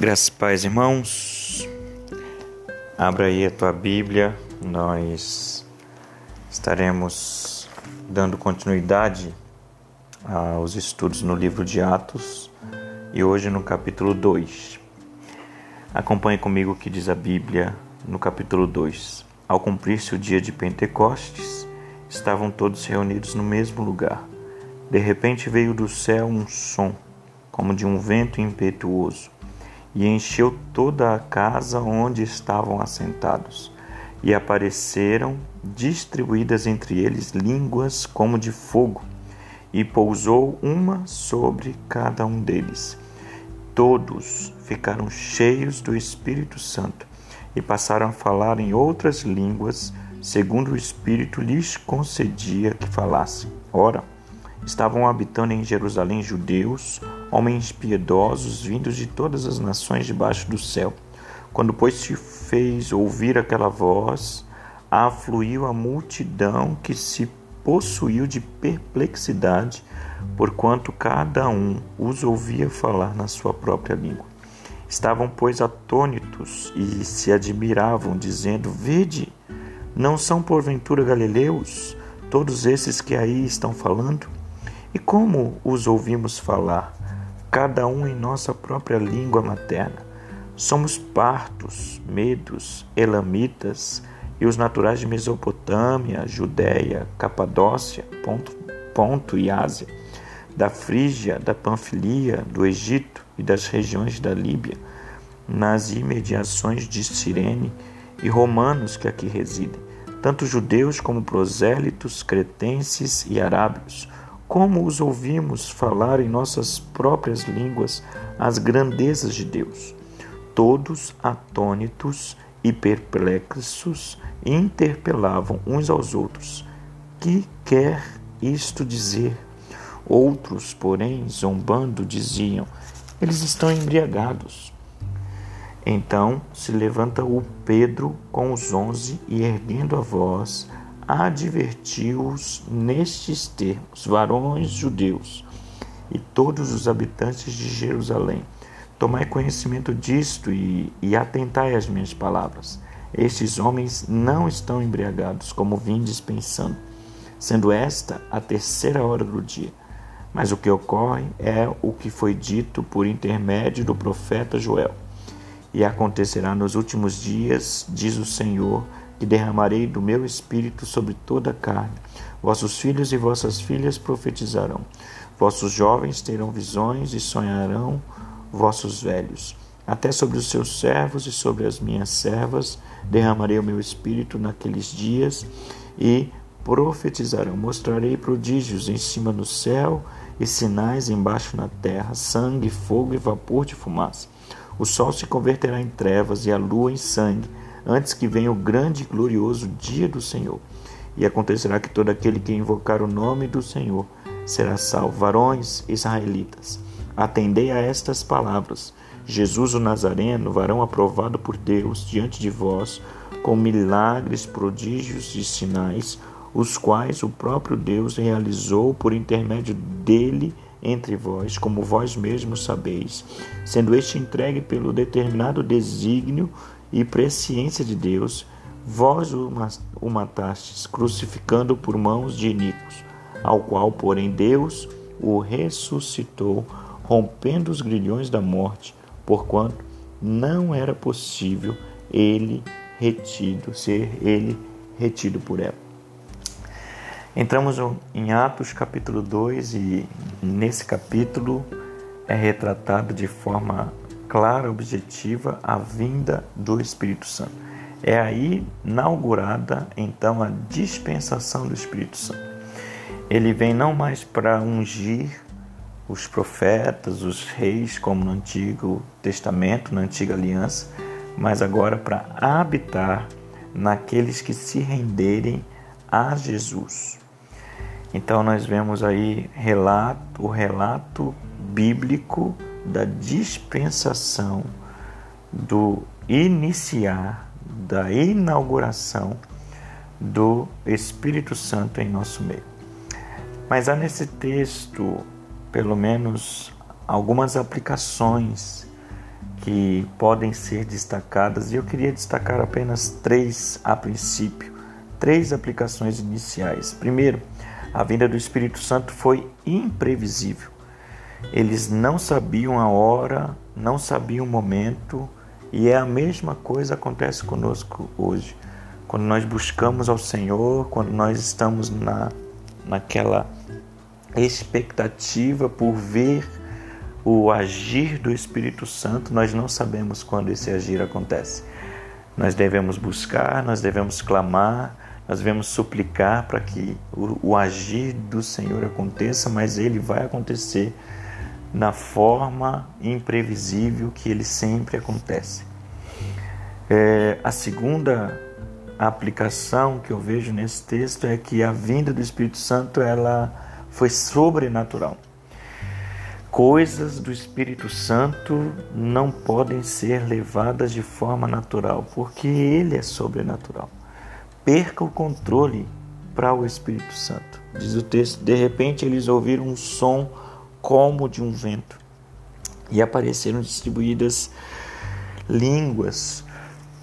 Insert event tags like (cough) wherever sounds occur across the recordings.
Graças pais irmãos, abra aí a tua Bíblia, nós estaremos dando continuidade aos estudos no livro de Atos e hoje no capítulo 2. Acompanhe comigo o que diz a Bíblia no capítulo 2. Ao cumprir-se o dia de Pentecostes, estavam todos reunidos no mesmo lugar. De repente veio do céu um som, como de um vento impetuoso e encheu toda a casa onde estavam assentados. E apareceram distribuídas entre eles línguas como de fogo, e pousou uma sobre cada um deles. Todos ficaram cheios do Espírito Santo e passaram a falar em outras línguas, segundo o Espírito lhes concedia que falassem. Ora, estavam habitando em Jerusalém judeus, homens piedosos vindos de todas as nações debaixo do céu. Quando, pois, se fez ouvir aquela voz, afluiu a multidão que se possuiu de perplexidade, porquanto cada um os ouvia falar na sua própria língua. Estavam, pois, atônitos e se admiravam, dizendo: Vede, não são porventura galileus todos esses que aí estão falando? E como os ouvimos falar, cada um em nossa própria língua materna? Somos partos, medos, elamitas e os naturais de Mesopotâmia, Judéia, Capadócia, Ponto, Ponto e Ásia, da Frígia, da Panfilia, do Egito e das regiões da Líbia, nas imediações de Cirene e romanos que aqui residem, tanto judeus como prosélitos, cretenses e arábios, como os ouvimos falar em nossas próprias línguas as grandezas de Deus. Todos atônitos e perplexos interpelavam uns aos outros: Que quer isto dizer? Outros, porém, zombando, diziam: Eles estão embriagados. Então se levanta o Pedro com os onze e, erguendo a voz, advertiu-os nestes termos: varões judeus e todos os habitantes de Jerusalém, tomai conhecimento disto e, e atentai às minhas palavras. Estes homens não estão embriagados, como vindes pensando, sendo esta a terceira hora do dia. Mas o que ocorre é o que foi dito por intermédio do profeta Joel. E acontecerá nos últimos dias, diz o Senhor, que derramarei do meu espírito sobre toda a carne. Vossos filhos e vossas filhas profetizarão. Vossos jovens terão visões e sonharão vossos velhos. Até sobre os seus servos e sobre as minhas servas derramarei o meu espírito naqueles dias e profetizarão. Mostrarei prodígios em cima no céu e sinais embaixo na terra: sangue, fogo e vapor de fumaça. O sol se converterá em trevas e a lua em sangue antes que venha o grande e glorioso dia do Senhor. E acontecerá que todo aquele que invocar o nome do Senhor será salvo. Varões israelitas, atendei a estas palavras. Jesus o Nazareno, varão aprovado por Deus diante de vós, com milagres, prodígios e sinais, os quais o próprio Deus realizou por intermédio dele entre vós, como vós mesmos sabeis, sendo este entregue pelo determinado desígnio e presciência de Deus, vós o matastes, crucificando por mãos de iníquos, ao qual, porém, Deus o ressuscitou, rompendo os grilhões da morte, porquanto não era possível ele retido, ser ele retido por ela. Entramos em Atos capítulo 2 e nesse capítulo é retratado de forma clara, objetiva a vinda do Espírito Santo. É aí inaugurada então a dispensação do Espírito Santo. Ele vem não mais para ungir os profetas, os reis, como no Antigo Testamento, na Antiga Aliança, mas agora para habitar naqueles que se renderem a Jesus. Então nós vemos aí relato, o relato bíblico da dispensação, do iniciar, da inauguração do Espírito Santo em nosso meio. Mas há nesse texto, pelo menos, algumas aplicações que podem ser destacadas e eu queria destacar apenas três a princípio, três aplicações iniciais. Primeiro, a vinda do Espírito Santo foi imprevisível. Eles não sabiam a hora, não sabiam o momento, e é a mesma coisa acontece conosco hoje. Quando nós buscamos ao Senhor, quando nós estamos na, naquela expectativa por ver o agir do Espírito Santo, nós não sabemos quando esse agir acontece. Nós devemos buscar, nós devemos clamar, nós devemos suplicar para que o, o, agir do Senhor aconteça, mas ele vai acontecer na forma imprevisível que ele sempre acontece. É, a segunda aplicação que eu vejo nesse texto é que a vinda do Espírito Santo ela foi sobrenatural. Coisas do Espírito Santo não podem ser levadas de forma natural, porque ele é sobrenatural. Perca o controle para o Espírito Santo. Diz o texto: de repente eles ouviram um som como de um vento e apareceram distribuídas línguas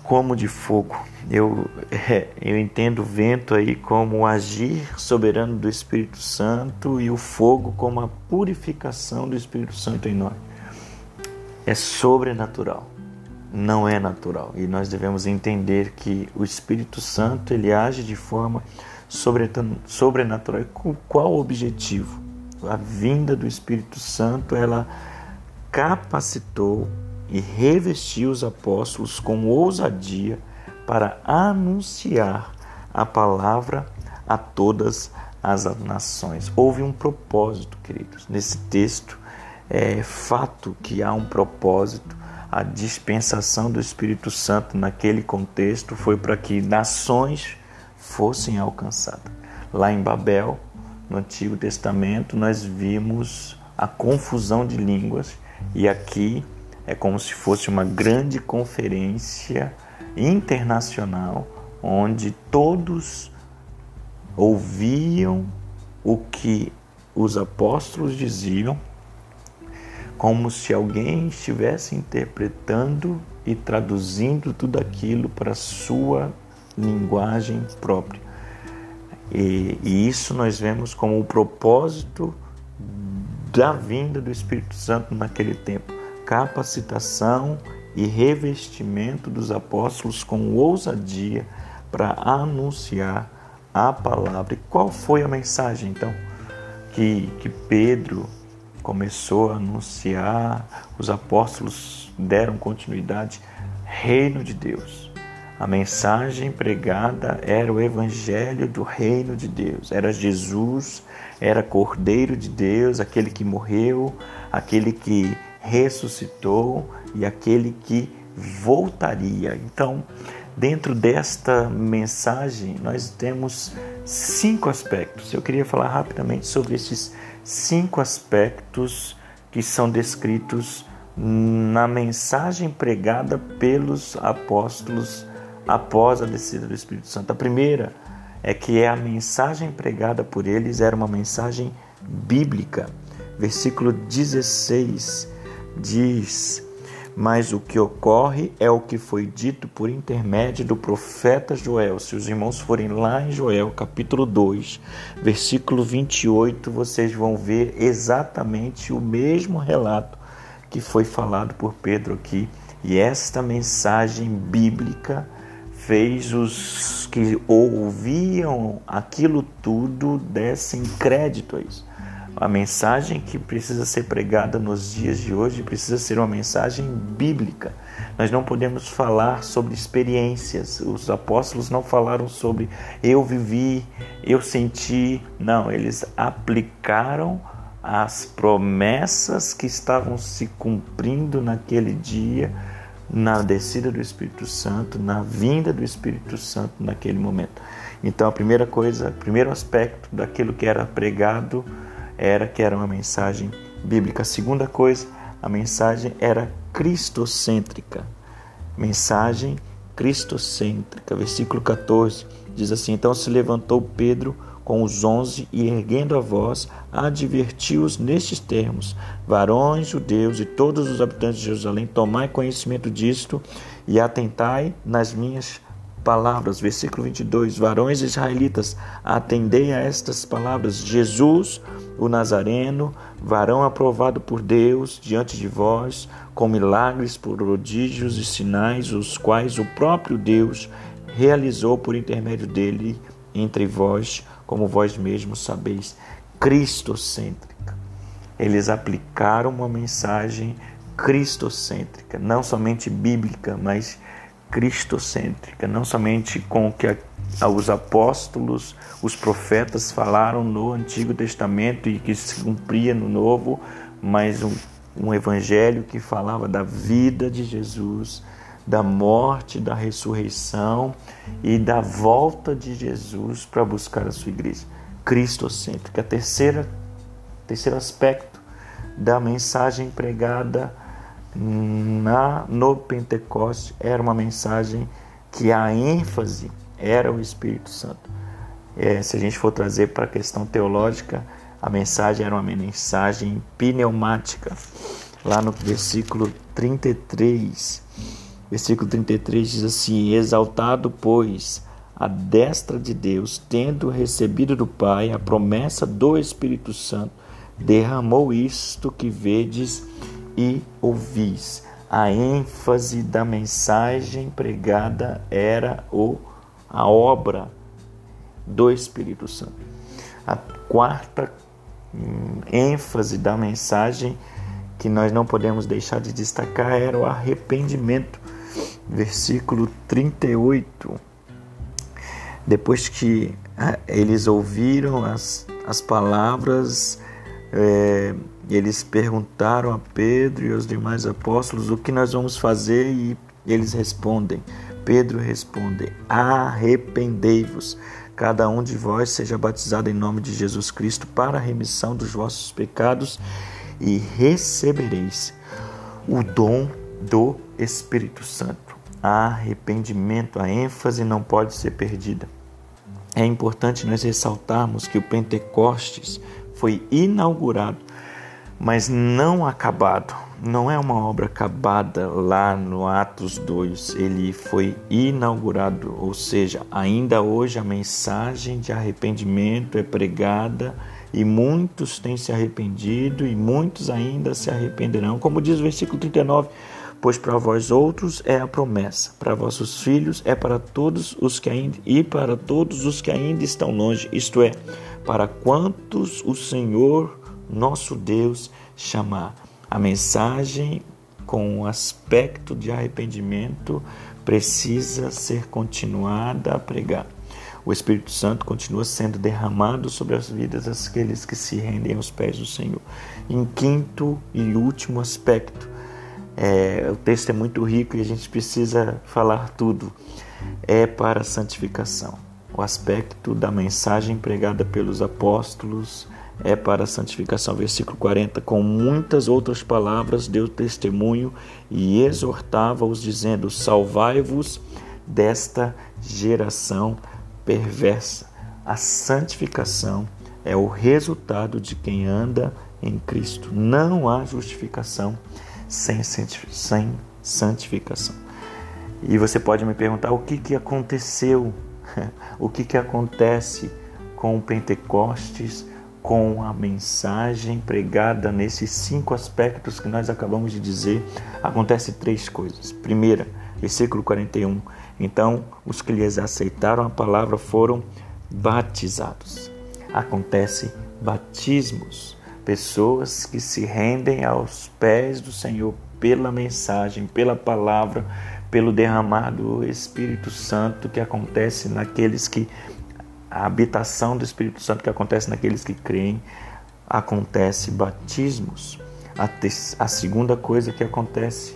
como de fogo. Eu, (laughs) é, eu entendo o vento aí como o agir soberano do Espírito Santo e o fogo como a purificação do Espírito Santo em nós. É sobrenatural, não é natural. E nós devemos entender que o Espírito Santo ele age de forma sobrenatural. Qual o objetivo? A vinda do Espírito Santo ela capacitou e revestiu os apóstolos com ousadia para anunciar a palavra a todas as nações. Houve um propósito, queridos. Nesse texto é fato que há um propósito. A dispensação do Espírito Santo naquele contexto foi para que nações fossem alcançadas. Lá em Babel, no Antigo Testamento, nós vimos a confusão de línguas e aqui é como se fosse uma grande conferência internacional onde todos ouviam o que os apóstolos diziam, como se alguém estivesse interpretando e traduzindo tudo aquilo para sua linguagem própria. E, e, isso nós vemos como o propósito da vinda do Espírito Santo naquele tempo capacitação e revestimento dos apóstolos com ousadia para anunciar a palavra. E qual foi a mensagem então que, que Pedro começou a anunciar? Os apóstolos deram continuidade. Reino de Deus. A mensagem pregada era o evangelho do reino de Deus. Era Jesus, era Cordeiro de Deus, aquele que morreu, aquele que ressuscitou e aquele que voltaria. Então, dentro desta mensagem, nós temos cinco aspectos. Eu queria falar rapidamente sobre esses cinco aspectos que são descritos na mensagem pregada pelos apóstolos após a descida do Espírito Santo. A primeira é que é a mensagem pregada por eles era uma mensagem bíblica. Versículo 16 diz: Mas o que ocorre é o que foi dito por intermédio do profeta Joel. Se os irmãos forem lá em Joel, capítulo 2, versículo 28, vocês vão ver exatamente o mesmo relato que foi falado por Pedro aqui. E esta mensagem bíblica fez os que ouviam aquilo tudo dessem crédito a isso. A mensagem que precisa ser pregada nos dias de hoje precisa ser uma mensagem bíblica. Nós não podemos falar sobre experiências. Os apóstolos não falaram sobre eu vivi, eu senti. Não, eles aplicaram as promessas que estavam se cumprindo naquele dia, na descida do Espírito Santo, na vinda do Espírito Santo naquele momento. Então, a primeira coisa, o primeiro aspecto daquilo que era pregado era que era uma mensagem bíblica. A segunda coisa, a mensagem era cristocêntrica. Mensagem cristocêntrica. Versículo 14 diz assim: Então se levantou Pedro com os onze e, erguendo a voz, advertiu-os nestes termos: Varões judeus e todos os habitantes de Jerusalém, tomai conhecimento disto e atentai nas minhas palavras. Versículo 22. Varões israelitas, atendei a estas palavras. Jesus, o Nazareno, varão aprovado por Deus diante de vós, com milagres, prodígios e sinais, os quais o próprio Deus realizou por intermédio dele entre vós, como vós mesmos sabeis, cristocêntrica. Eles aplicaram uma mensagem cristocêntrica, não somente bíblica, mas cristocêntrica, não somente com o que os apóstolos, os profetas falaram no Antigo Testamento e que se cumpria no Novo, mas um, um evangelho que falava da vida de Jesus, da morte, da ressurreição e da volta de Jesus para buscar a sua igreja. Cristocêntrica. A terceira, terceiro aspecto da mensagem pregada na, no Pentecoste era uma mensagem que a ênfase era o Espírito Santo. É, se a gente for trazer para a questão teológica, a mensagem era uma mensagem pneumática. Lá no versículo 33, Versículo 33 diz assim: Exaltado, pois, a destra de Deus, tendo recebido do Pai a promessa do Espírito Santo, derramou isto que vedes e ouvis. A ênfase da mensagem pregada era o, a obra do Espírito Santo. A quarta hum, ênfase da mensagem que nós não podemos deixar de destacar era o arrependimento versículo 38. Depois que ah, eles ouviram as, as palavras, é, eles perguntaram a Pedro e aos demais apóstolos o que nós vamos fazer e eles respondem. Pedro responde: Arrependei-vos, cada um de vós seja batizado em nome de Jesus Cristo para a remissão dos vossos pecados e recebereis o dom do Espírito Santo arrependimento, a ênfase não pode ser perdida. É importante nós ressaltarmos que o Pentecostes foi inaugurado, mas não acabado. Não é uma obra acabada lá no Atos 2, ele foi inaugurado, ou seja, ainda hoje a mensagem de arrependimento é pregada e muitos têm se arrependido e muitos ainda se arrependerão. Como diz o versículo 39, Pois para vós outros é a promessa, para vossos filhos é para todos os que ainda e para todos os que ainda estão longe, isto é, para quantos o Senhor nosso Deus chamar. A mensagem com o aspecto de arrependimento precisa ser continuada a pregar. O Espírito Santo continua sendo derramado sobre as vidas daqueles que se rendem aos pés do Senhor. Em quinto e último aspecto, é, o texto é muito rico e a gente precisa falar tudo. É para a santificação. O aspecto da mensagem pregada pelos apóstolos é para a santificação. Versículo 40. Com muitas outras palavras deu testemunho e exortava-os, dizendo: Salvai-vos desta geração perversa. A santificação é o resultado de quem anda em Cristo. Não há justificação sem, sem santificação. E você pode me perguntar o que, que aconteceu, (laughs) o que, que acontece com o Pentecostes, com a mensagem pregada nesses cinco aspectos que nós acabamos de dizer. Acontece três coisas. Primeira, versículo 41. Então, os que lhes aceitaram a palavra foram batizados. Acontece batismos pessoas que se rendem aos pés do Senhor pela mensagem, pela palavra, pelo derramar do Espírito Santo que acontece naqueles que a habitação do Espírito Santo que acontece naqueles que creem, acontece batismos. A, te, a segunda coisa que acontece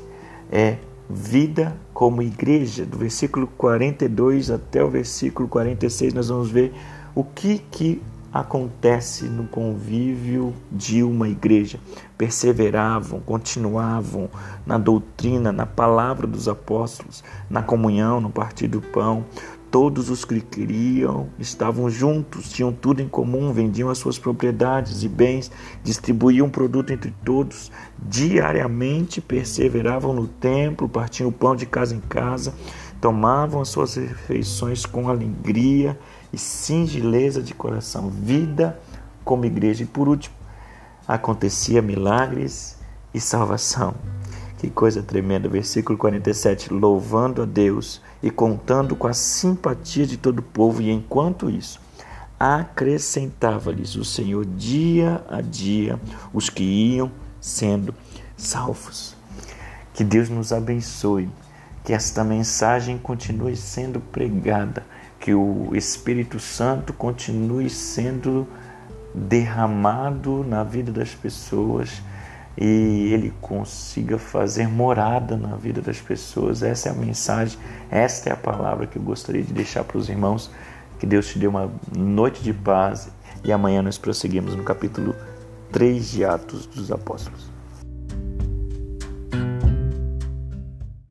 é vida como igreja. Do versículo 42 até o versículo 46 nós vamos ver o que que acontece no convívio de uma igreja. Perseveravam, continuavam na doutrina, na palavra dos apóstolos, na comunhão, no partir do pão. Todos os que criam estavam juntos, tinham tudo em comum, vendiam as suas propriedades e bens, distribuíam produto entre todos, diariamente perseveravam no templo, partiam o pão de casa em casa, tomavam as suas refeições com alegria e singeleza de coração, vida como igreja. E por último, acontecia milagres e salvação. Que coisa tremenda, versículo 47, louvando a Deus e contando com a simpatia de todo o povo, e enquanto isso, acrescentava-lhes o Senhor dia a dia os que iam sendo salvos. Que Deus nos abençoe, que esta mensagem continue sendo pregada, que o Espírito Santo continue sendo derramado na vida das pessoas e ele consiga fazer morada na vida das pessoas. Essa é a mensagem, esta é a palavra que eu gostaria de deixar para os irmãos. Que Deus te dê uma noite de paz e amanhã nós prosseguimos no capítulo 3 de Atos dos Apóstolos.